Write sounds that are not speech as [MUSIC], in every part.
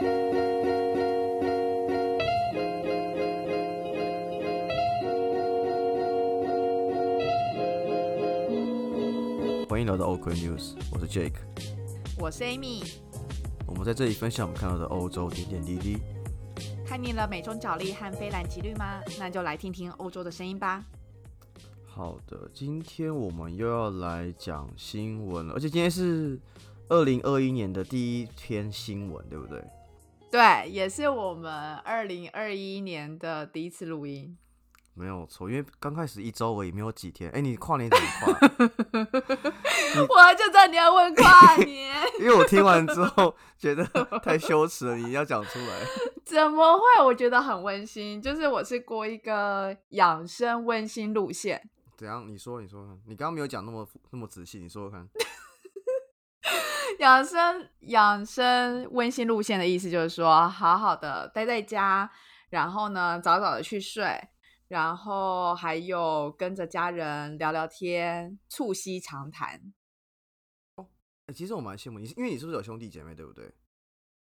欢迎来到 OK News，我是 Jake，我是 Amy。我们在这里分享我们看到的欧洲点点滴滴。看腻了美中角力和非蓝即绿吗？那就来听听欧洲的声音吧。好的，今天我们又要来讲新闻了，而且今天是二零二一年的第一篇新闻，对不对？对，也是我们二零二一年的第一次录音。没有错，因为刚开始一周而已，没有几天。哎，你跨年怎么跨？[LAUGHS] 我就知道你要问跨年，[LAUGHS] 因为我听完之后 [LAUGHS] 觉得太羞耻了，你要讲出来。怎么会？我觉得很温馨，就是我是过一个养生温馨路线。怎样？你说，你说看。你刚刚没有讲那么那么仔细，你说说看。[LAUGHS] 养生养生温馨路线的意思就是说，好好的待在家，然后呢，早早的去睡。然后还有跟着家人聊聊天，促膝长谈。哦，哎，其实我蛮羡慕你，因为你是不是有兄弟姐妹，对不对？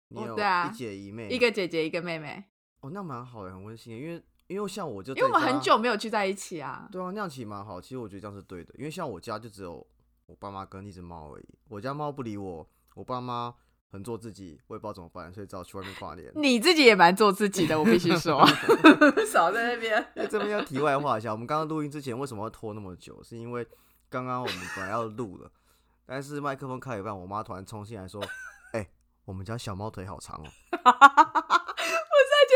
你有一姐一妹，一个姐姐一个妹妹。哦，那蛮好的，很温馨。因为因为像我就因为我们很久没有聚在一起啊。对啊，那样其实蛮好。其实我觉得这样是对的，因为像我家就只有我爸妈跟一只猫而已。我家猫不理我，我爸妈。很做自己，我也不知道怎么办，所以只好去外面跨年。[LAUGHS] 你自己也蛮做自己的，我必须说。[LAUGHS] [LAUGHS] 少在那边。这边要题外话一下，我们刚刚录音之前为什么要拖那么久？是因为刚刚我们本来要录了，但是麦克风开一半，我妈突然冲进来说：“哎，我们家小猫腿好长哦。[LAUGHS] ”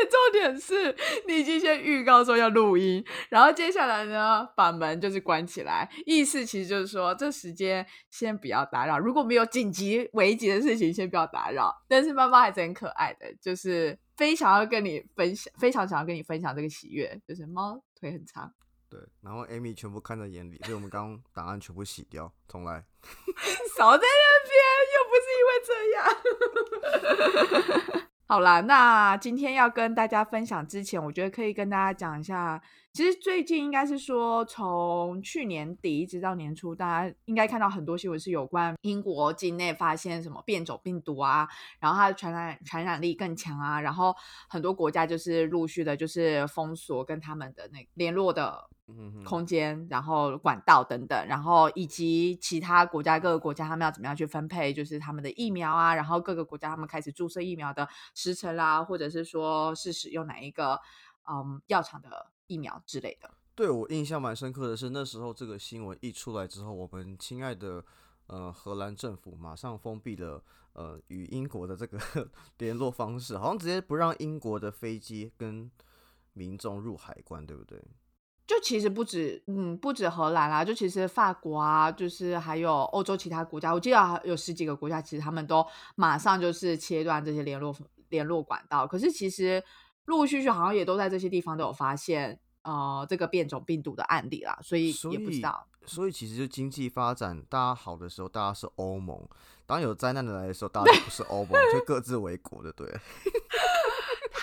重点是你已经先预告说要录音，然后接下来呢，把门就是关起来，意思其实就是说这时间先不要打扰，如果没有紧急危急的事情，先不要打扰。但是妈妈还是很可爱的，就是非常要跟你分享，[LAUGHS] 非常想要跟你分享这个喜悦，就是猫腿很长。对，然后 Amy 全部看在眼里，所以我们刚刚档案全部洗掉，重来。[LAUGHS] 少在那边，是因为这样。好啦，那今天要跟大家分享之前，我觉得可以跟大家讲一下。其实最近应该是说，从去年底一直到年初，大家应该看到很多新闻是有关英国境内发现什么变种病毒啊，然后它的传染传染力更强啊，然后很多国家就是陆续的，就是封锁跟他们的那联络的。空间，然后管道等等，然后以及其他国家各个国家他们要怎么样去分配，就是他们的疫苗啊，然后各个国家他们开始注射疫苗的时辰啦，或者是说是使用哪一个嗯药厂的疫苗之类的。对我印象蛮深刻的是，那时候这个新闻一出来之后，我们亲爱的呃荷兰政府马上封闭了呃与英国的这个 [LAUGHS] 联络方式，好像直接不让英国的飞机跟民众入海关，对不对？就其实不止，嗯，不止荷兰啦，就其实法国啊，就是还有欧洲其他国家，我记得有十几个国家，其实他们都马上就是切断这些联络联络管道。可是其实陆陆续续好像也都在这些地方都有发现，呃，这个变种病毒的案例啦，所以也不知道。所以其实就经济发展大家好的时候，大家是欧盟；当有灾难的来的时候，大家不是欧盟，就各自为国的，对。[LAUGHS]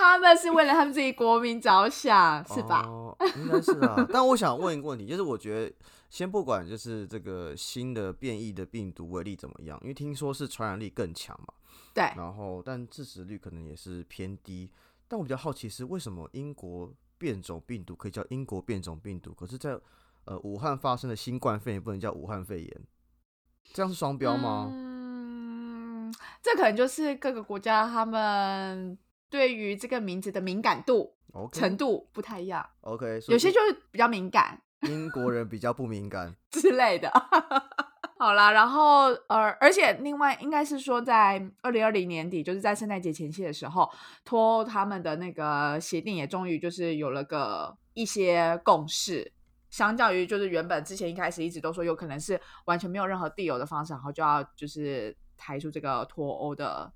他们是为了他们自己国民着想，是吧？哦应该是啊。[LAUGHS] 但我想问一个问题，就是我觉得先不管就是这个新的变异的病毒威力怎么样，因为听说是传染力更强嘛。对。然后，但致死率可能也是偏低。但我比较好奇是为什么英国变种病毒可以叫英国变种病毒，可是在呃武汉发生的新冠肺炎不能叫武汉肺炎？这样是双标吗？嗯，这可能就是各个国家他们。对于这个名字的敏感度程度不太一样，OK，有些就是比较敏感，[LAUGHS] 英国人比较不敏感之类的。[LAUGHS] 好啦，然后呃，而且另外应该是说，在二零二零年底，就是在圣诞节前夕的时候，托他们的那个协定也终于就是有了个一些共识，相较于就是原本之前一开始一直都说有可能是完全没有任何地友的方式，然后就要就是抬出这个脱欧的。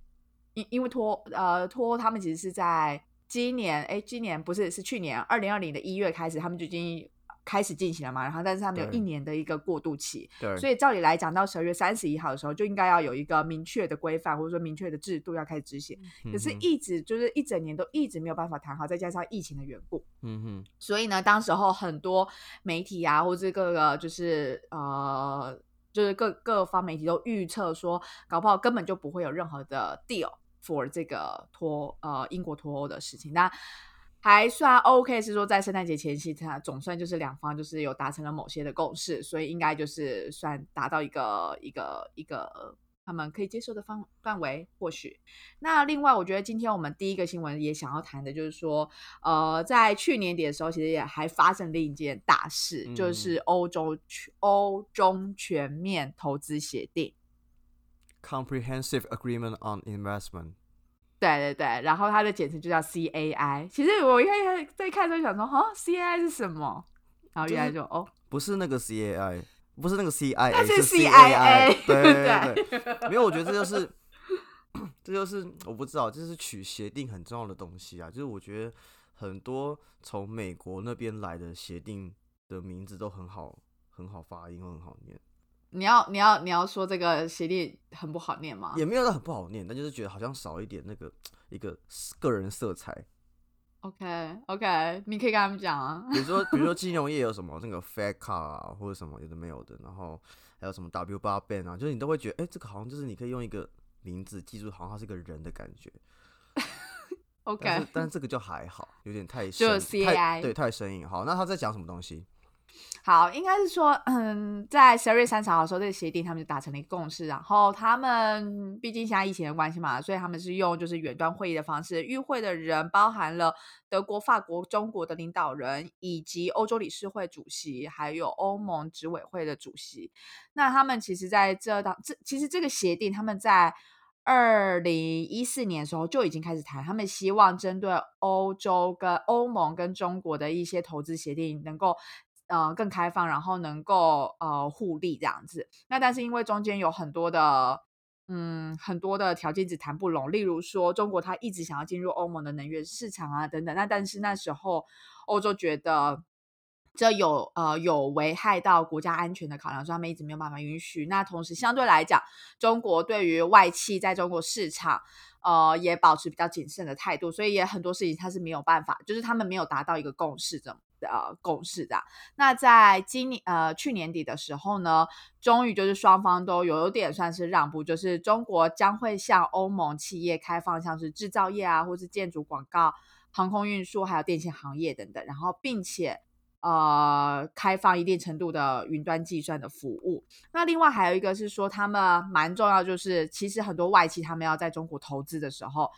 因因为托呃托他们其实是在今年哎今年不是是去年二零二零的一月开始他们就已经开始进行了嘛，然后但是他们有一年的一个过渡期，对，所以照理来讲到十二月三十一号的时候就应该要有一个明确的规范或者说明确的制度要开始执行，可是一直就是一整年都一直没有办法谈好，再加上疫情的缘故，嗯哼，所以呢，当时候很多媒体啊或者各个就是呃就是各各方媒体都预测说，搞不好根本就不会有任何的 deal。For 这个脱呃英国脱欧的事情。那还算 OK，是说在圣诞节前夕，它总算就是两方就是有达成了某些的共识，所以应该就是算达到一个一个一个他们可以接受的范范围。或许那另外，我觉得今天我们第一个新闻也想要谈的就是说，呃，在去年底的时候，其实也还发生另一件大事，就是欧洲欧中全面投资协定 （Comprehensive Agreement on Investment）。对对对，然后它的简称就叫 CAI。其实我一开始在看的时候想说，哈，CAI 是什么？然后原来就哦，不是那个 CAI，不是那个 CIA，它是 CIA。对对对，没有，我觉得这就是，[COUGHS] 这就是我不知道，这是取协定很重要的东西啊。就是我觉得很多从美国那边来的协定的名字都很好，很好发音，很好念。你要你要你要说这个协力很不好念吗？也没有很不好念，但就是觉得好像少一点那个一个个人色彩。OK OK，你可以跟他们讲啊。比如说比如说 [LAUGHS] 金融业有什么那个 Fed 啊，或者什么有的没有的，然后还有什么 W 八 ban 啊，就是你都会觉得，哎，这个好像就是你可以用一个名字记住，好像他是个人的感觉。OK，[LAUGHS] 但是但是这个就还好，有点太就 CI 对太生硬。好，那他在讲什么东西？好，应该是说，嗯，在十二月三十号的时候，这个协定他们就达成了一个共识。然后他们毕竟现在疫情的关系嘛，所以他们是用就是远端会议的方式，与会的人包含了德国、法国、中国的领导人，以及欧洲理事会主席，还有欧盟执委会的主席。那他们其实在这当这其实这个协定，他们在二零一四年的时候就已经开始谈，他们希望针对欧洲跟欧盟跟中国的一些投资协定能够。呃，更开放，然后能够呃互利这样子。那但是因为中间有很多的嗯很多的条件，只谈不拢。例如说，中国他一直想要进入欧盟的能源市场啊等等。那但是那时候欧洲觉得这有呃有危害到国家安全的考量，所以他们一直没有办法允许。那同时相对来讲，中国对于外企在中国市场呃也保持比较谨慎的态度，所以也很多事情他是没有办法，就是他们没有达到一个共识的。呃，共识的。那在今年呃去年底的时候呢，终于就是双方都有点算是让步，就是中国将会向欧盟企业开放像是制造业啊，或是建筑、广告、航空运输，还有电信行业等等。然后，并且呃开放一定程度的云端计算的服务。那另外还有一个是说，他们蛮重要，就是其实很多外企他们要在中国投资的时候，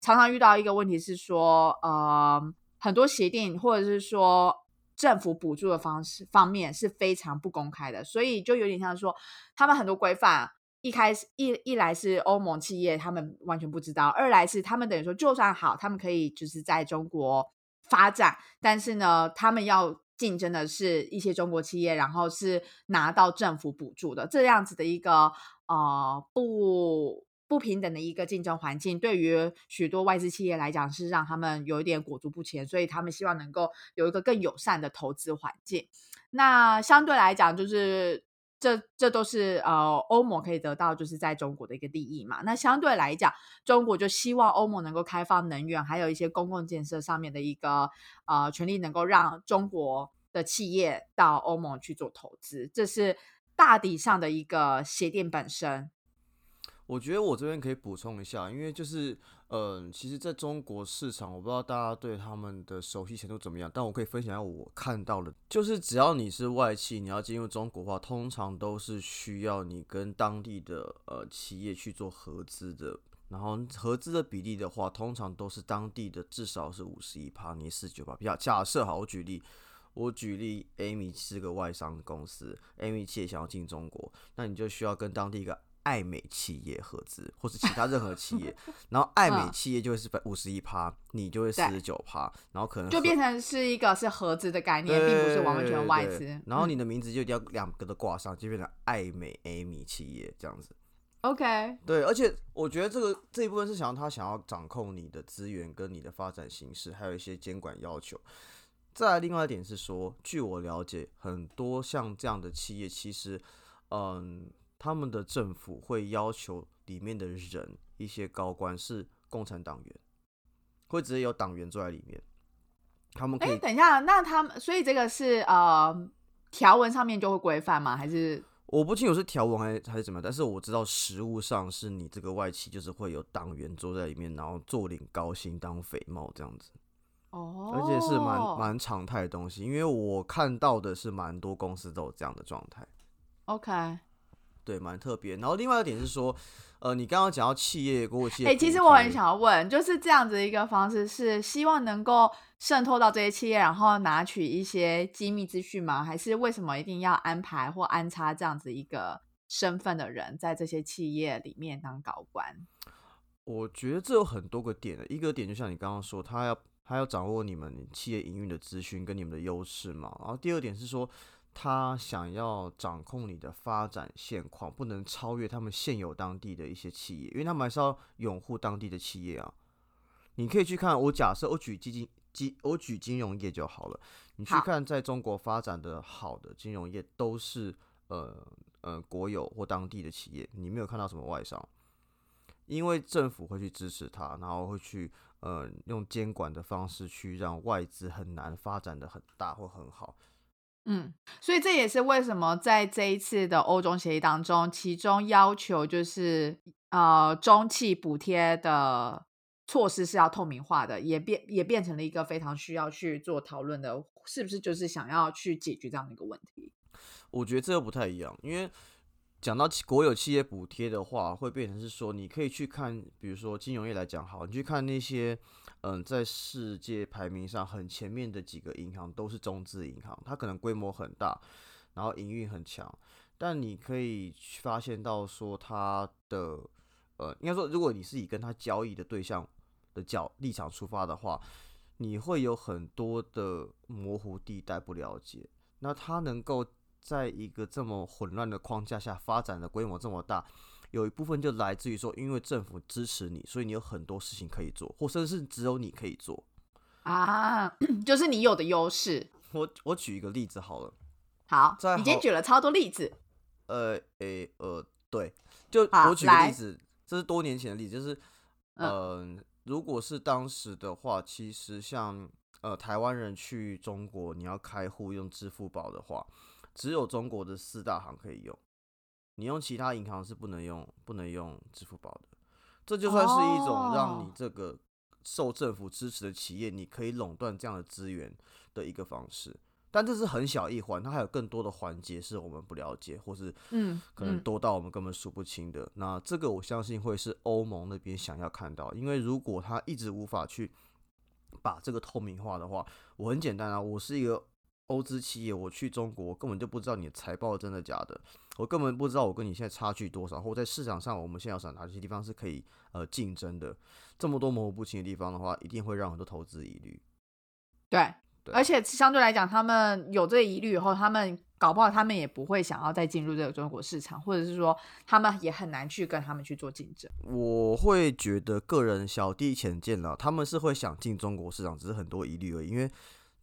常常遇到一个问题是说，呃。很多协定或者是说政府补助的方式方面是非常不公开的，所以就有点像说他们很多规范一开始一一来是欧盟企业他们完全不知道，二来是他们等于说就算好，他们可以就是在中国发展，但是呢，他们要竞争的是一些中国企业，然后是拿到政府补助的这样子的一个呃不。不平等的一个竞争环境，对于许多外资企业来讲是让他们有一点裹足不前，所以他们希望能够有一个更友善的投资环境。那相对来讲，就是这这都是呃欧盟可以得到就是在中国的一个利益嘛。那相对来讲，中国就希望欧盟能够开放能源，还有一些公共建设上面的一个呃权利，能够让中国的企业到欧盟去做投资。这是大体上的一个协定本身。我觉得我这边可以补充一下，因为就是，嗯，其实在中国市场，我不知道大家对他们的熟悉程度怎么样，但我可以分享一下我看到的，就是只要你是外企，你要进入中国的话，通常都是需要你跟当地的呃企业去做合资的，然后合资的比例的话，通常都是当地的至少是五十一趴，你四九趴。比较假设好，我举例，我举例，Amy 是个外商公司，Amy 企业想要进中国，那你就需要跟当地一个。爱美企业合资，或是其他任何企业，[LAUGHS] 然后爱美企业就会是五十一趴，你就会四十九趴，然后可能就变成是一个是合资的概念，并不是完全外资。然后你的名字就一定要两个都挂上，就变成爱美 Amy 企业这样子。OK，对，而且我觉得这个这一部分是想要他想要掌控你的资源跟你的发展形式，还有一些监管要求。再来，另外一点是说，据我了解，很多像这样的企业，其实，嗯。他们的政府会要求里面的人一些高官是共产党员，会直接有党员坐在里面。他们可以等一下，那他们所以这个是呃条文上面就会规范吗？还是我不清楚是条文还还是怎么样，但是我知道实物上是你这个外企就是会有党员坐在里面，然后坐领高薪当肥帽这样子。哦，而且是蛮蛮常态的东西，因为我看到的是蛮多公司都有这样的状态。OK。对，蛮特别。然后另外一点是说，呃，你刚刚讲到企业国有企业，哎、其实我很想要问，就是这样子一个方式，是希望能够渗透到这些企业，然后拿取一些机密资讯吗？还是为什么一定要安排或安插这样子一个身份的人在这些企业里面当高官？我觉得这有很多个点的，一个点就像你刚刚说，他要他要掌握你们企业营运的资讯跟你们的优势嘛。然后第二点是说，他想要掌控你的发展现况，不能超越他们现有当地的一些企业，因为他们还是要拥护当地的企业啊。你可以去看，我假设我举基金基，我举金融业就好了。你去看在中国发展的好的金融业，都是呃呃国有或当地的企业，你没有看到什么外商。因为政府会去支持它，然后会去呃用监管的方式去让外资很难发展的很大或很好。嗯，所以这也是为什么在这一次的欧中协议当中，其中要求就是呃中企补贴的措施是要透明化的，也变也变成了一个非常需要去做讨论的，是不是就是想要去解决这样的一个问题？我觉得这又不太一样，因为讲到企国有企业补贴的话，会变成是说，你可以去看，比如说金融业来讲，好，你去看那些嗯，在世界排名上很前面的几个银行都是中资银行，它可能规模很大，然后营运很强，但你可以发现到说它的呃，应该说，如果你是以跟它交易的对象的角立场出发的话，你会有很多的模糊地带不了解，那它能够。在一个这么混乱的框架下发展的规模这么大，有一部分就来自于说，因为政府支持你，所以你有很多事情可以做，或甚至是只有你可以做啊，[COUGHS] 就是你有的优势。我我举一个例子好了，好，在你今天举了超多例子。呃诶呃，对，就我举个例子，这是多年前的例子，就是嗯、呃如果是当时的话，其实像呃台湾人去中国，你要开户用支付宝的话。只有中国的四大行可以用，你用其他银行是不能用，不能用支付宝的。这就算是一种让你这个受政府支持的企业，你可以垄断这样的资源的一个方式。但这是很小一环，它还有更多的环节是我们不了解，或是嗯，可能多到我们根本数不清的。那这个我相信会是欧盟那边想要看到，因为如果他一直无法去把这个透明化的话，我很简单啊，我是一个。欧资企业，我去中国，根本就不知道你的财报真的假的，我根本不知道我跟你现在差距多少，或在市场上我们现在有哪些地方是可以呃竞争的。这么多模糊不清的地方的话，一定会让很多投资疑虑。对，对而且相对来讲，他们有这个疑虑以后，他们搞不好他们也不会想要再进入这个中国市场，或者是说他们也很难去跟他们去做竞争。我会觉得个人小弟浅见了，他们是会想进中国市场，只是很多疑虑而已，因为。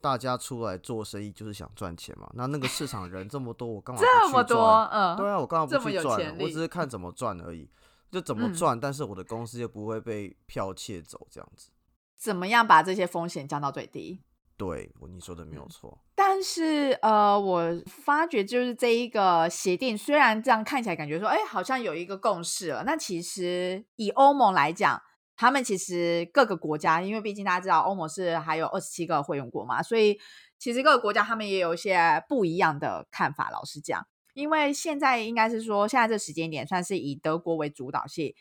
大家出来做生意就是想赚钱嘛，那那个市场人这么多，我干嘛这么多？嗯，对啊，我干嘛不去赚？我只是看怎么赚而已，就怎嗯么赚，但是我的公司又不会被剽窃走，这样子。怎么样把这些风险降到最低？对，我你说的没有错。但是呃，我发觉就是这一个协定，虽然这样看起来感觉说，哎，好像有一个共识了，那其实以欧盟来讲。他们其实各个国家，因为毕竟大家知道欧盟是还有二十七个会员国嘛，所以其实各个国家他们也有一些不一样的看法。老实讲，因为现在应该是说，现在这时间点算是以德国为主导性，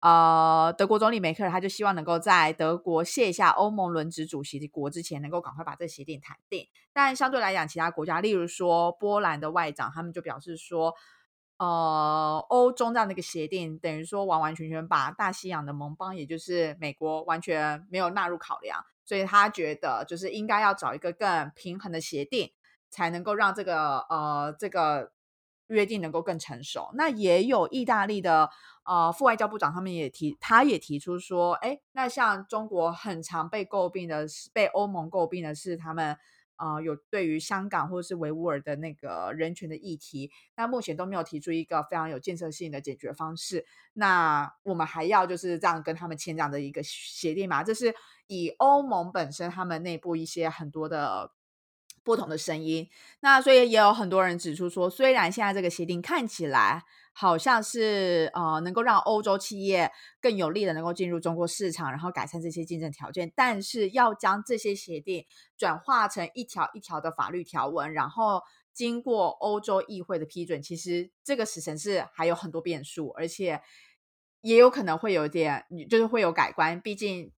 呃，德国总理梅克尔他就希望能够在德国卸下欧盟轮值主席国之前，能够赶快把这协定谈定。但相对来讲，其他国家，例如说波兰的外长，他们就表示说。呃，欧中这样的一个协定，等于说完完全全把大西洋的盟邦，也就是美国，完全没有纳入考量，所以他觉得就是应该要找一个更平衡的协定，才能够让这个呃这个约定能够更成熟。那也有意大利的呃副外交部长，他们也提，他也提出说，哎，那像中国很常被诟病的是，被欧盟诟病的是他们。啊，有对于香港或者是维吾尔的那个人权的议题，那目前都没有提出一个非常有建设性的解决方式。那我们还要就是这样跟他们签这样的一个协定嘛？这是以欧盟本身他们内部一些很多的不同的声音。那所以也有很多人指出说，虽然现在这个协定看起来好像是呃能够让欧洲企业更有利的能够进入中国市场，然后改善这些竞争条件，但是要将这些协定转化成一条一条的法律条文，然后经过欧洲议会的批准，其实这个时程是还有很多变数，而且也有可能会有点就是会有改观，毕竟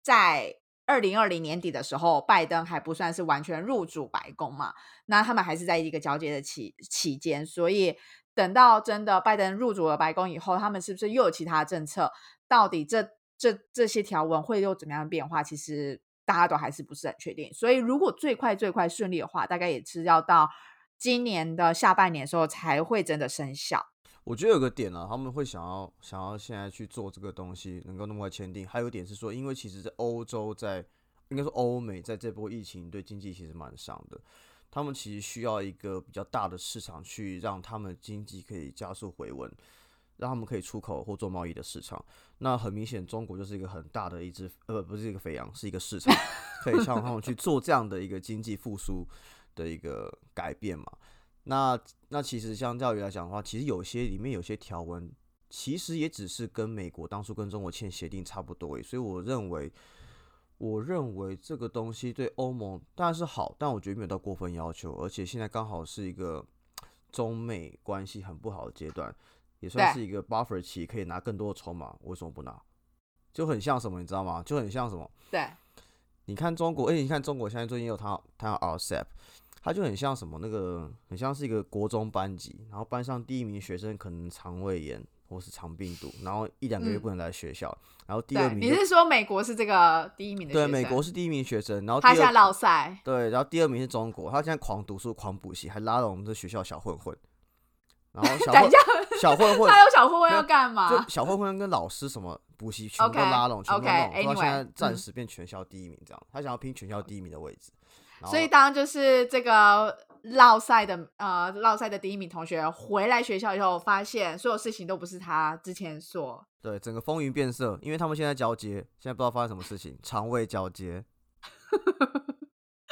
在。二零二零年底的时候，拜登还不算是完全入主白宫嘛，那他们还是在一个交接的期期间，所以等到真的拜登入主了白宫以后，他们是不是又有其他政策？到底这这这些条文会有怎么样变化？其实大家都还是不是很确定。所以如果最快最快顺利的话，大概也是要到今年的下半年的时候才会真的生效。我觉得有个点啊，他们会想要想要现在去做这个东西，能够那么快签订。还有一点是说，因为其实在欧洲，在应该说欧美，在这波疫情对经济其实蛮伤的，他们其实需要一个比较大的市场去让他们经济可以加速回温，让他们可以出口或做贸易的市场。那很明显，中国就是一个很大的一只呃，不是一个肥羊，是一个市场，可以让他们去做这样的一个经济复苏的一个改变嘛。那那其实相较于来讲的话，其实有些里面有些条文，其实也只是跟美国当初跟中国签协定差不多诶，所以我认为，我认为这个东西对欧盟当然是好，但我觉得没有到过分要求，而且现在刚好是一个中美关系很不好的阶段，也算是一个 buffer 期，可以拿更多的筹码，为什么不拿？就很像什么，你知道吗？就很像什么？对，你看中国，哎，你看中国现在最近有他他要 RCEP。他就很像什么那个，很像是一个国中班级，然后班上第一名学生可能肠胃炎或是肠病毒，然后一两个月不能来学校，然后第二名你是说美国是这个第一名的？对，美国是第一名学生，然后他现在落赛。对，然后第二名是中国，他现在狂读书、狂补习，还拉拢我们这学校小混混。然后小混 [LAUGHS] 小混混，[LAUGHS] 他有小混混要干嘛？就小混混跟老师什么补习全部都拉拢，全部弄，他现在暂时变全校第一名，这样他想要拼全校第一名的位置。所以，当就是这个绕赛的呃绕赛的第一名同学回来学校以后，发现所有事情都不是他之前所。对，整个风云变色，因为他们现在交接，现在不知道发生什么事情，肠胃交接。[LAUGHS]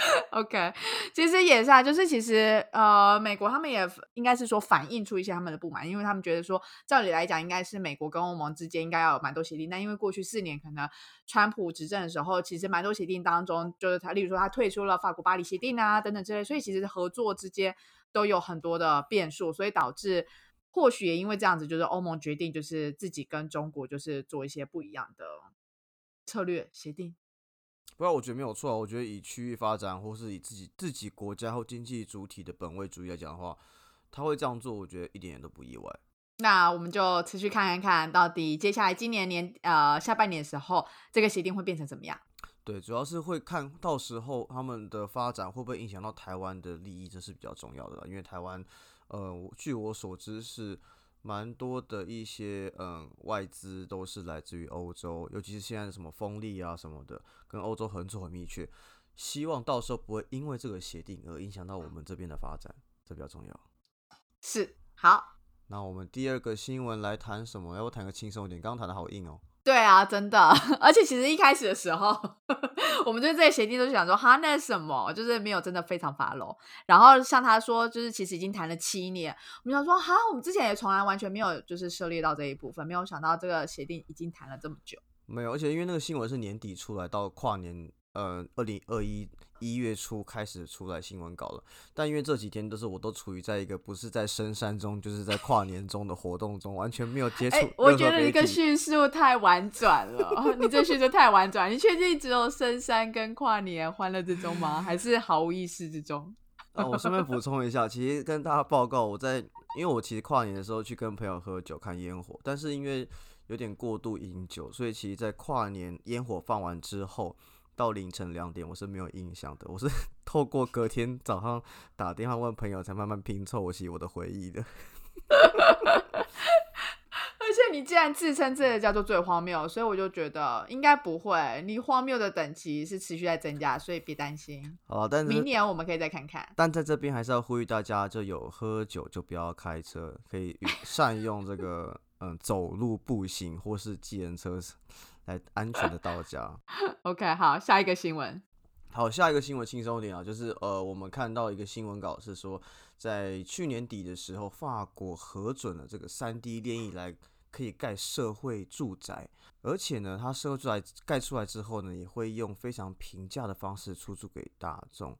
[LAUGHS] OK，其实也是啊，就是其实呃，美国他们也应该是说反映出一些他们的不满，因为他们觉得说，照理来讲，应该是美国跟欧盟之间应该要有蛮多协定，但因为过去四年可能川普执政的时候，其实蛮多协定当中，就是他，例如说他退出了法国巴黎协定啊等等之类，所以其实合作之间都有很多的变数，所以导致或许也因为这样子，就是欧盟决定就是自己跟中国就是做一些不一样的策略协定。不过我觉得没有错啊，我觉得以区域发展或是以自己自己国家或经济主体的本位主义来讲的话，他会这样做，我觉得一点也都不意外。那我们就持续看看看到底接下来今年年呃下半年的时候，这个协定会变成怎么样？对，主要是会看到时候他们的发展会不会影响到台湾的利益，这是比较重要的，因为台湾呃据我所知是。蛮多的一些嗯外资都是来自于欧洲，尤其是现在的什么风力啊什么的，跟欧洲合作很密切。希望到时候不会因为这个协定而影响到我们这边的发展，这比较重要。是好，那我们第二个新闻来谈什么？要不谈个轻松一点？刚刚谈的好硬哦。对啊，真的，[LAUGHS] 而且其实一开始的时候，[LAUGHS] 我们对这些协定都想说，哈，那什么，就是没有真的非常发落。然后像他说，就是其实已经谈了七年，我们想说，哈，我们之前也从来完全没有就是涉猎到这一部分，没有想到这个协定已经谈了这么久。没有，而且因为那个新闻是年底出来，到跨年。呃，二零二一一月初开始出来新闻稿了，但因为这几天都是我都处于在一个不是在深山中，就是在跨年中的活动中，完全没有接触。我觉得你个叙述太婉转了，你这叙述太婉转。你确定只有深山跟跨年欢乐之中吗？还是毫无意识之中？啊，[LAUGHS] 我顺便补充一下，其实跟大家报告，我在因为我其实跨年的时候去跟朋友喝酒看烟火，但是因为有点过度饮酒，所以其实在跨年烟火放完之后。到凌晨两点，我是没有印象的。我是 [LAUGHS] 透过隔天早上打电话问朋友，才慢慢拼凑起我的回忆的。[LAUGHS] 而且你既然自称这个叫做最荒谬，所以我就觉得应该不会。你荒谬的等级是持续在增加，所以别担心。好，但是明年我们可以再看看。但在这边还是要呼吁大家，就有喝酒就不要开车，可以善用这个嗯走路、步行或是计程车。来安全的到家。[LAUGHS] OK，好，下一个新闻。好，下一个新闻轻松一点啊，就是呃，我们看到一个新闻稿是说，在去年底的时候，法国核准了这个三 D 炼印来可以盖社会住宅，而且呢，它社会住宅盖出来之后呢，也会用非常平价的方式出租给大众。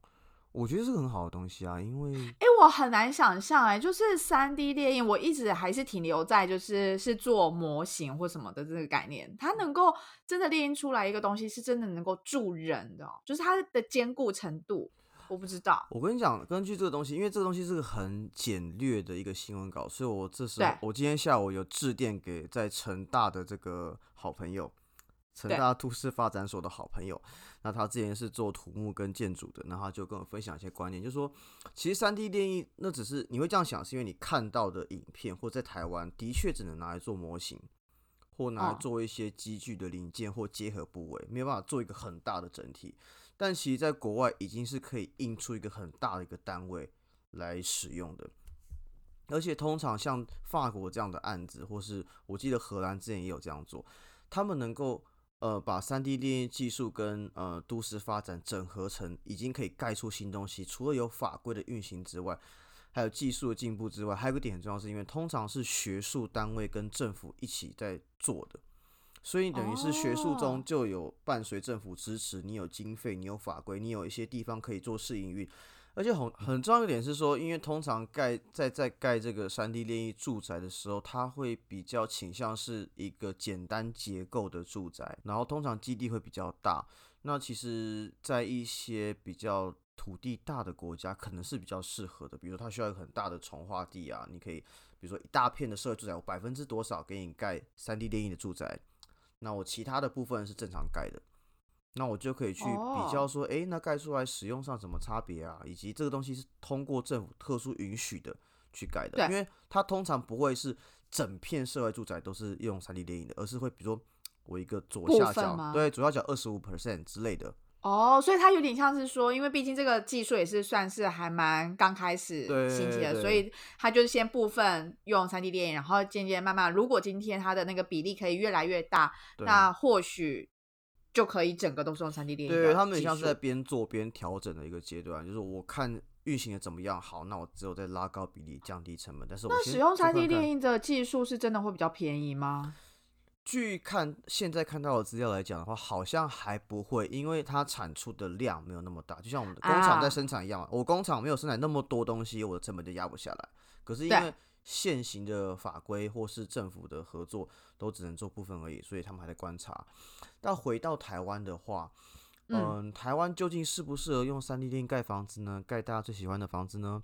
我觉得是很好的东西啊，因为哎，我很难想象哎，就是三 D 列印，我一直还是停留在就是是做模型或什么的这个概念，它能够真的列印出来一个东西，是真的能够住人的，就是它的坚固程度，我不知道。我跟你讲，根据这个东西，因为这个东西是个很简略的一个新闻稿，所以我这时候我今天下午有致电给在成大的这个好朋友。成大都市发展所的好朋友，那他之前是做土木跟建筑的，那他就跟我分享一些观念，就是说，其实三 D 电影那只是你会这样想，是因为你看到的影片或在台湾的确只能拿来做模型，或拿来做一些机具的零件或结合部位，没有办法做一个很大的整体。但其实在国外已经是可以印出一个很大的一个单位来使用的，而且通常像法国这样的案子，或是我记得荷兰之前也有这样做，他们能够。呃，把三 D 列印技术跟呃都市发展整合成，已经可以盖出新东西。除了有法规的运行之外，还有技术的进步之外，还有个点很重要，是因为通常是学术单位跟政府一起在做的，所以等于是学术中就有伴随政府支持，你有经费，你有法规，你有一些地方可以做试营运。而且很很重要一点是说，因为通常盖在在盖这个三 D 炼印住宅的时候，它会比较倾向是一个简单结构的住宅，然后通常基地会比较大。那其实，在一些比较土地大的国家，可能是比较适合的，比如说它需要一个很大的重化地啊，你可以比如说一大片的社会住宅，我百分之多少给你盖三 D 炼印的住宅，那我其他的部分是正常盖的。那我就可以去比较说，哎，那盖出来使用上什么差别啊？以及这个东西是通过政府特殊允许的去盖的，因为它通常不会是整片社会住宅都是用三 D 电影的，而是会比如说我一个左下角，对，左下角二十五 percent 之类的。哦，所以它有点像是说，因为毕竟这个技术也是算是还蛮刚开始兴起的，所以它就是先部分用三 D 电影，然后渐渐慢慢，如果今天它的那个比例可以越来越大，那或许。就可以整个都是用三 D 电影。对他们像是在边做边调整的一个阶段，就是我看运行的怎么样，好，那我只有再拉高比例，降低成本。但是那使用三 D 电影的技术是真的会比较便宜吗？据看现在看到的资料来讲的话，好像还不会，因为它产出的量没有那么大，就像我们的工厂在生产一样。我工厂没有生产那么多东西，我的成本就压不下来。可是因为现行的法规或是政府的合作都只能做部分而已，所以他们还在观察。但回到台湾的话，嗯，台湾究竟适不适合用三 D 电盖房子呢？盖大家最喜欢的房子呢？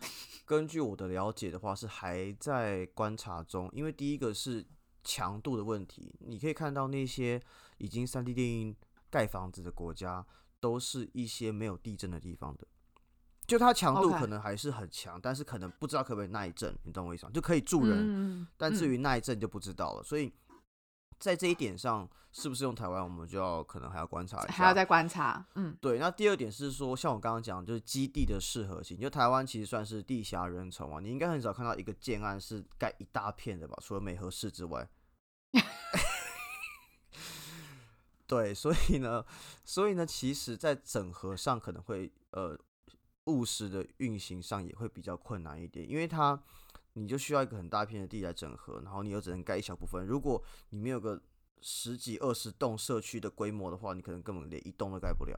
[LAUGHS] 根据我的了解的话，是还在观察中。因为第一个是强度的问题，你可以看到那些已经三 D 电影盖房子的国家，都是一些没有地震的地方的。就它强度可能还是很强，但是可能不知道可不可以耐震，你懂我意思吗？就可以住人，但至于耐震就不知道了。所以在这一点上，是不是用台湾，我们就要可能还要观察一下，还要再观察。嗯，对。那第二点是说，像我刚刚讲，就是基地的适合性。就台湾其实算是地狭人稠嘛，你应该很少看到一个建案是盖一大片的吧？除了美和市之外。[LAUGHS] 对，所以呢，所以呢，其实在整合上可能会呃。务实的运行上也会比较困难一点，因为它你就需要一个很大片的地来整合，然后你又只能盖一小部分。如果你没有个十几二十栋社区的规模的话，你可能根本连一栋都盖不了。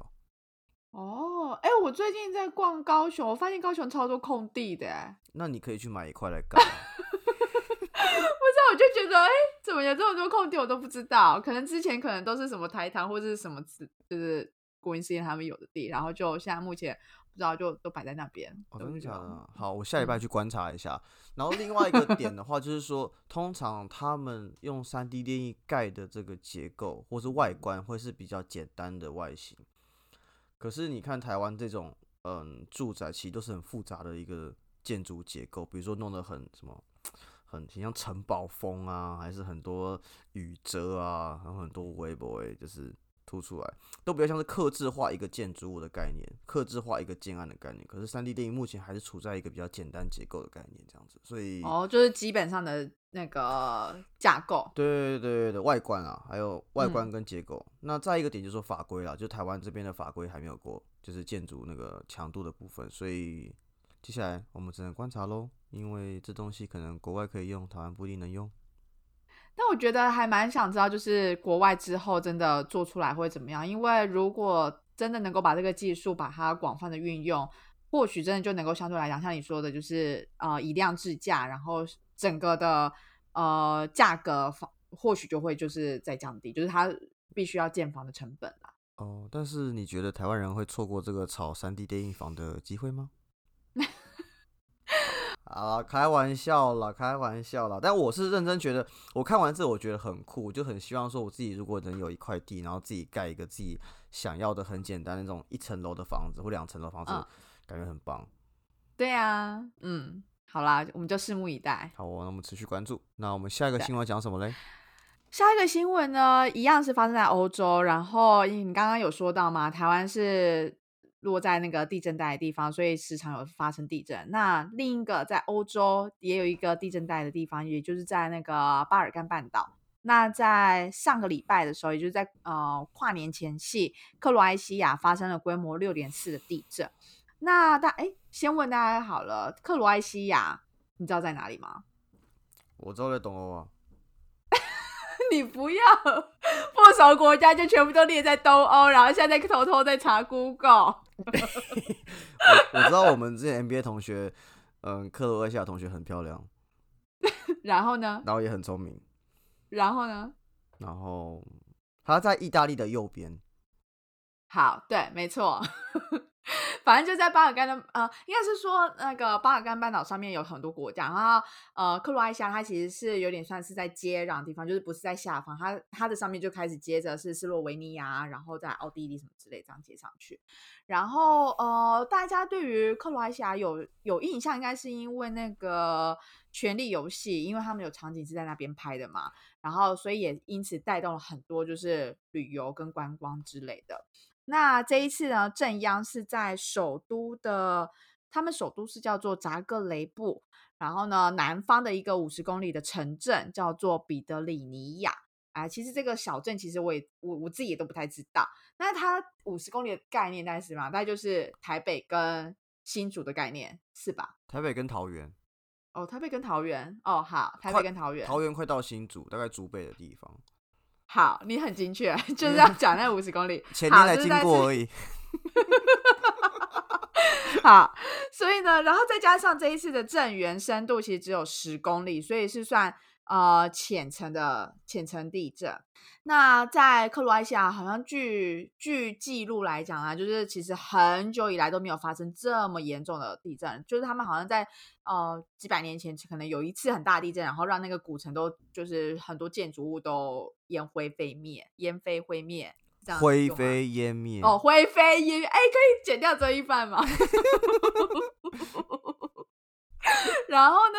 哦，哎，我最近在逛高雄，我发现高雄超多空地的。那你可以去买一块来盖。[LAUGHS] 不知道，我就觉得，哎，怎么有这么多空地，我都不知道。可能之前可能都是什么台糖或者是什么，就是国营事业他们有的地，然后就现在目前。不知道就都摆在那边。哦，真的假的？好，我下礼拜去观察一下。然后另外一个点的话，就是说，通常他们用三 D 电影盖的这个结构或是外观，会是比较简单的外形。可是你看台湾这种，嗯，住宅其实都是很复杂的一个建筑结构，比如说弄得很什么，很像城堡风啊，还是很多雨遮啊，还有很多微博，就是凸出来，都比较像是克制化一个建筑物的概念，克制化一个建案的概念。可是三 D 电影目前还是处在一个比较简单结构的概念这样子，所以哦，就是基本上的那个架构。对对对对外观啊，还有外嗯观跟结构。那再一个点就是说法规啦，就台湾这边的法规还没有过，就是建筑那个强度的部分，所以接下来我们只能观察喽，因为这东西可能国外可以用，台湾不一定能用。但我觉得还蛮想知道，就是国外之后真的做出来会怎么样？因为如果真的能够把这个技术把它广泛的运用，或许真的就能够相对来讲，像你说的，就是呃以量制价，然后整个的呃价格或许就会就是在降低，就是它必须要建房的成本啦。哦，但是你觉得台湾人会错过这个炒三 D 电影房的机会吗？[LAUGHS] 啊，开玩笑啦，开玩笑啦。但我是认真觉得，我看完这我觉得很酷，就很希望说我自己如果能有一块地，然后自己盖一个自己想要的很简单那种一层楼的房子或两层楼房子，嗯感觉很棒。对啊，嗯，好啦，我们就拭目以待。好哦，那我们持续关注。那我们下一个新闻讲什么嘞？下一个新闻呢，一样是发生在欧洲，然后你刚刚有说到嘛，台湾是落在那个地震带的地方，所以时常有发生地震。那另一个在欧洲也有一个地震带的地方，也就是在那个巴尔干半岛。那在上个礼拜的时候，也就是在呃跨年前夕，克罗埃西亚发生了规模六点四的地震。那大哎，先问大家好了，克罗埃西亚你知道在哪里吗？我知道在东欧啊。[LAUGHS] 你不要不熟国家就全部都列在东欧，然后现在偷偷在查 Google。[LAUGHS] 我我知道我们之前 NBA 同学，嗯，克罗埃西亚同学很漂亮，[LAUGHS] 然后呢？然后也很聪明，然后呢？然后他在意大利的右边。好，对，没错。反正就在巴尔干的呃，应该是说那个巴尔干半岛上面有很多国家，然后呃，克罗埃西亚它其实是有点算是在接壤的地方，就是不是在下方，它它的上面就开始接着是斯洛维尼亚，然后在奥地利什么之类这样接上去。然后呃，大家对于克罗埃西亚有有印象，应该是因为那个《权力游戏》，因为他们有场景是在那边拍的嘛，然后所以也因此带动了很多就是旅游跟观光之类的。那这一次呢，正央是在首都的，他们首都是叫做扎格雷布，然后呢，南方的一个五十公里的城镇叫做彼得里尼亚。啊，其实这个小镇其实我也我我自己也都不太知道。那它五十公里的概念大概是什么？大概就是台北跟新竹的概念是吧？台北跟桃园，哦，台北跟桃园。哦，好，台北跟桃园。桃园快到新竹，大概竹北的地方。好，你很精确，就是要讲那五十公里。前天才经过而 [LAUGHS] 已。[LAUGHS] 好，所以呢，然后再加上这一次的震源深度其实只有十公里，所以是算呃浅层的浅层地震。那在克罗埃西亚，好像据据记录来讲啊，就是其实很久以来都没有发生这么严重的地震，就是他们好像在呃几百年前可能有一次很大地震，然后让那个古城都就是很多建筑物都烟灰飞灭，烟飞灰灭，这样灰飞烟灭。哦，灰飞烟灭，哎，可以剪掉这一半吗？[LAUGHS] 然后呢，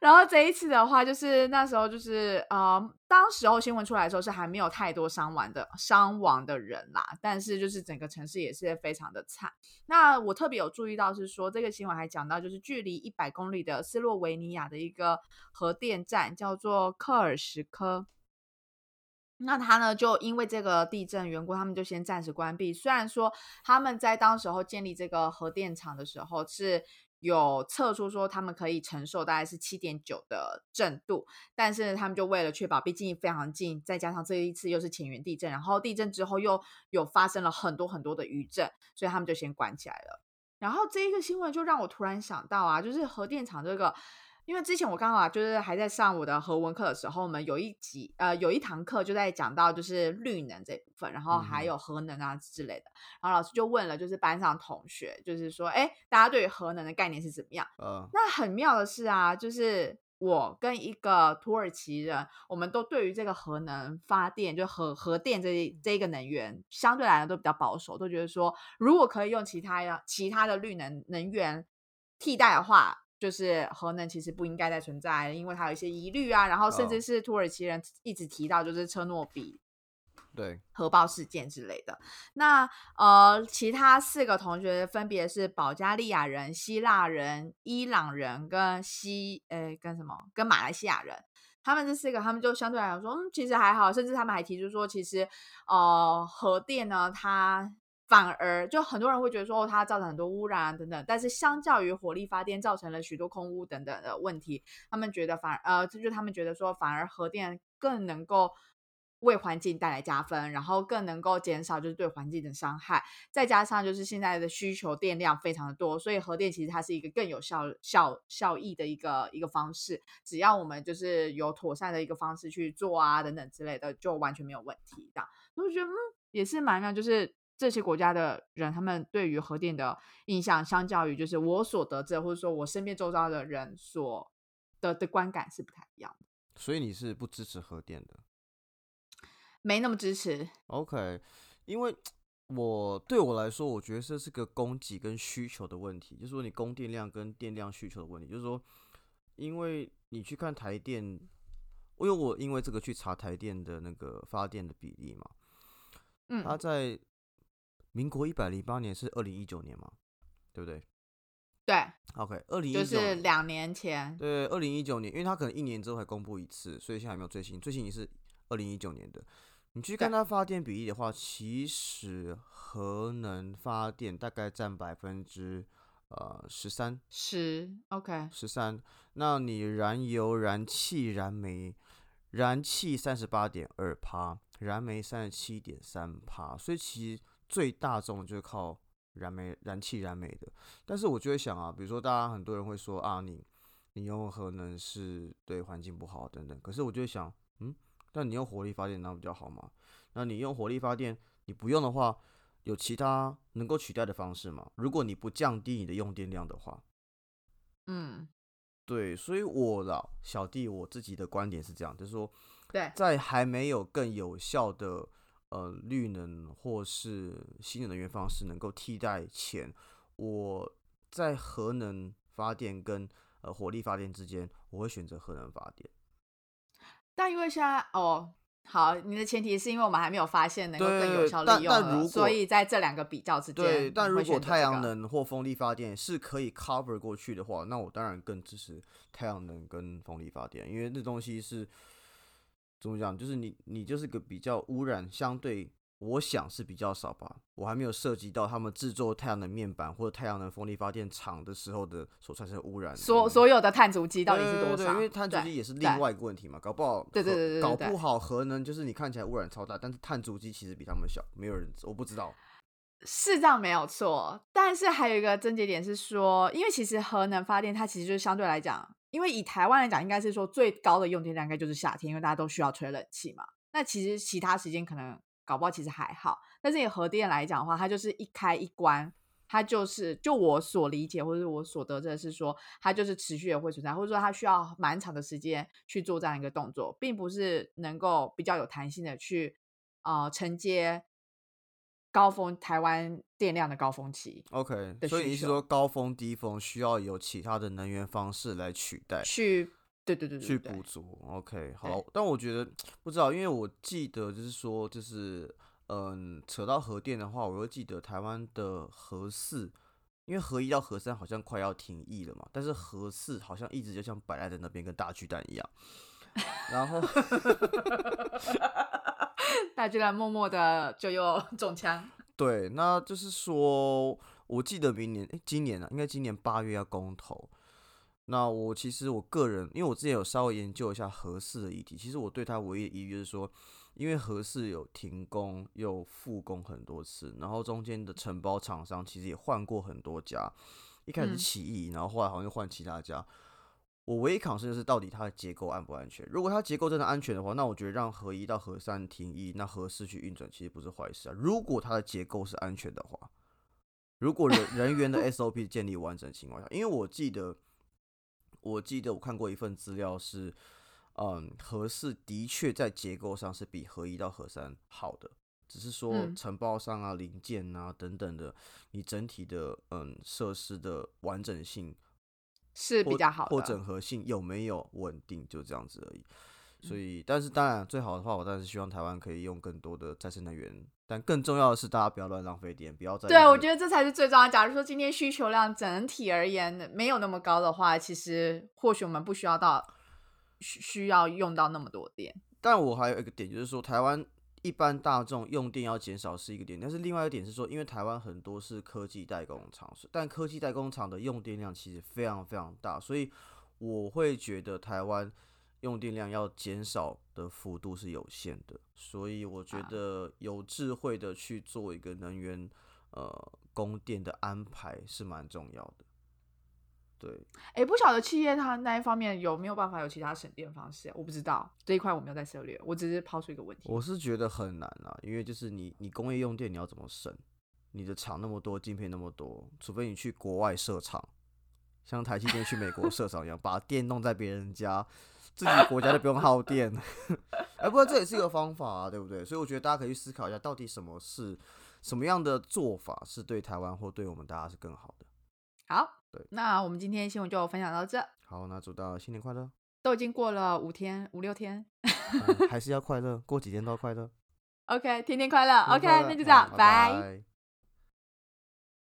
然后这一次的话，就是那时候就是呃，当时候新闻出来的时候是还没有太多伤亡的伤亡的人啦，但是就是整个城市也是非常的惨。那我特别有注意到是说，这个新闻还讲到，就是距离一百公里的斯洛维尼亚的一个核电站叫做科尔什科。那他呢，就因为这个地震缘故，他们就先暂时关闭。虽然说他们在当时候建立这个核电厂的时候是有测出说他们可以承受大概是七点九的震度，但是他们就为了确保，毕竟非常近，再加上这一次又是前缘地震，然后地震之后又有发生了很多很多的余震，所以他们就先关起来了。然后这一个新闻就让我突然想到啊，就是核电厂这个。因为之前我刚好啊，就是还在上我的核文课的时候，我们有一集呃有一堂课就在讲到就是绿能这部分，然后还有核能啊之类的。然后老师就问了，就是班上同学，就是说，哎，大家对于核能的概念是怎么样？嗯，那很妙的是啊，就是我跟一个土耳其人，我们都对于这个核能发电，就核核电这一这一个能源，相对来讲都比较保守，都觉得说，如果可以用其他的其他的绿能能源替代的话。就是核能其实不应该再存在，因为它有一些疑虑啊，然后甚至哦是土耳其人一直提到，就是车诺比对，核爆事件之类的。那呃，其他四个同学分别是保加利亚人、希腊人、伊朗人跟西诶跟什么跟马来西亚人。他们这四个，他们就相对来讲说，嗯，其实还好。甚至他们还提出说，其实呃，核电呢，它反而就很多人会觉得说，它造成很多污染啊等等。但是相较于火力发电造成了许多空污等等的问题，他们觉得反而呃，这就他们觉得说，反而核电更能够。为环境带来加分，然后更能够减少就是对环境的伤害，再加上就是现在的需求电量非常的多，所以核电其实它是一个更有效效效益的一个一个方式。只要我们就是有妥善的一个方式去做啊等等之类的，就完全没有问题。的，我觉得嗯也是蛮妙，就是这些国家的人他们对于核电的印象，相较于就是我所得知或者说我身边周遭的人所的的观感是不太一样的。所以你是不支持核电的？没那么支持。OK，因为我对我来说，我觉得这是个供给跟需求的问题，就是说你供电量跟电量需求的问题。就是说，因为你去看台电，因为我因为这个去查台电的那个发电的比例嘛，嗯，它在民国一百零八年是二零一九年嘛，对不对？对，OK，二零就是两年前，对，二零一九年，因为他可能一年之后才公布一次，所以现在还没有最新，最新也是二零一九年的。你去看它发电比例的话，其实核能发电大概占百分之呃十三，十 OK 十三。那你燃油、燃气、燃煤，燃气三十八点二帕，燃煤三十七点三帕，所以其实最大众就是靠燃煤、燃气、燃煤的。但是我就会想啊，比如说大家很多人会说啊，你你用核能是对环境不好等等，可是我就会想，嗯。那你用火力发电那比较好吗？那你用火力发电，你不用的话，有其他能够取代的方式吗？如果你不降低你的用电量的话，嗯，对，所以我老小弟我自己的观点是这样，就是说，对，在还没有更有效的呃绿能或是新的能源方式能够替代前，我在核能发电跟呃火力发电之间，我会选择核能发电。但因为现在哦，好，你的前提是因为我们还没有发现能够更有效利用，所以在这两个比较之间，对。但如果太阳能或风力发电是可以 cover 过去的话，那我当然更支持太阳能跟风力发电，因为那东西是怎么讲，就是你你就是个比较污染相对。我想是比较少吧，我还没有涉及到他们制作太阳能面板或者太阳能风力发电厂的时候的所产生污染。所所有的碳足迹到底是多少？因为碳足迹也是另外一个问题嘛，搞不好对对对对，搞不好核能就是你看起来污染超大，但是碳足迹其实比他们小，没有人我不知道。是这样没有错，但是还有一个症结点是说，因为其实核能发电它其实就是相对来讲，因为以台湾来讲，应该是说最高的用电量应该就是夏天，因为大家都需要吹冷气嘛。那其实其他时间可能。搞不好其实还好，但是以核电来讲的话，它就是一开一关，它就是就我所理解或者我所得的是说，它就是持续的会存在，或者说它需要蛮长的时间去做这样一个动作，并不是能够比较有弹性的去呃承接高峰台湾电量的高峰期。OK，所以你是说高峰低峰需要有其他的能源方式来取代？去。对对对，去补足，OK，好。但我觉得不知道，因为我记得就是说，就是嗯，扯到核电的话，我又记得台湾的核四，因为核一到核三好像快要停役了嘛，但是核四好像一直就像摆在在那边，跟大巨蛋一样。然后 [LAUGHS] 大巨蛋默默的就又 [LAUGHS] 中枪。对，那就是说，我记得明年，哎，今年啊，应该今年八月要公投。那我其实我个人，因为我之前有稍微研究一下合适的议题，其实我对它唯一的疑虑就是说，因为合适有停工又复工很多次，然后中间的承包厂商其实也换过很多家，一开始起义，然后后来好像又换其他家。我唯一考试的是到底它的结构安不安全？如果它结构真的安全的话，那我觉得让合一到合三停一，那合四去运转其实不是坏事啊。如果它的结构是安全的话，如果人 [LAUGHS] 人员的 SOP 建立完整情况下，因为我记得。我记得我看过一份资料是，嗯，合四的确在结构上是比合一到合三好的，只是说承包商啊、零件啊等等的，你整体的嗯设施的完整性是比较好，或整合性有没有稳定，就这样子而已。所以，但是当然最好的话，我当然是希望台湾可以用更多的再生能源。但更重要的是，大家不要乱浪费电，不要再。对，我觉得这才是最重要。假如说今天需求量整体而言没有那么高的话，其实或许我们不需要到需需要用到那么多电。但我还有一个点，就是说台湾一般大众用电要减少是一个点，但是另外一点是说，因为台湾很多是科技代工厂，但科技代工厂的用电量其实非常非常大，所以我会觉得台湾。用电量要减少的幅度是有限的，所以我觉得有智慧的去做一个能源呃供电的安排是蛮重要的。对，哎，不晓得企业它那一方面有没有办法有其他省电方式？我不知道这一块我没有在涉猎，我只是抛出一个问题。我是觉得很难啊，因为就是你你工业用电你要怎么省？你的厂那么多，晶片那么多，除非你去国外设厂，像台积电去美国设厂一样，把电弄在别人家。自己国家就不用耗电，哎，[LAUGHS] 不过这也是一个方法啊，对不对？所以我觉得大家可以去思考一下，到底什么是什么样的做法是对台湾或对我们大家是更好的。好，对，那我们今天新闻就分享到这。好，那祝大家新年快乐。都已经过了五天五六天，[LAUGHS] 还是要快乐，过几天都要快乐。OK，天天快乐。OK，那就这样，拜。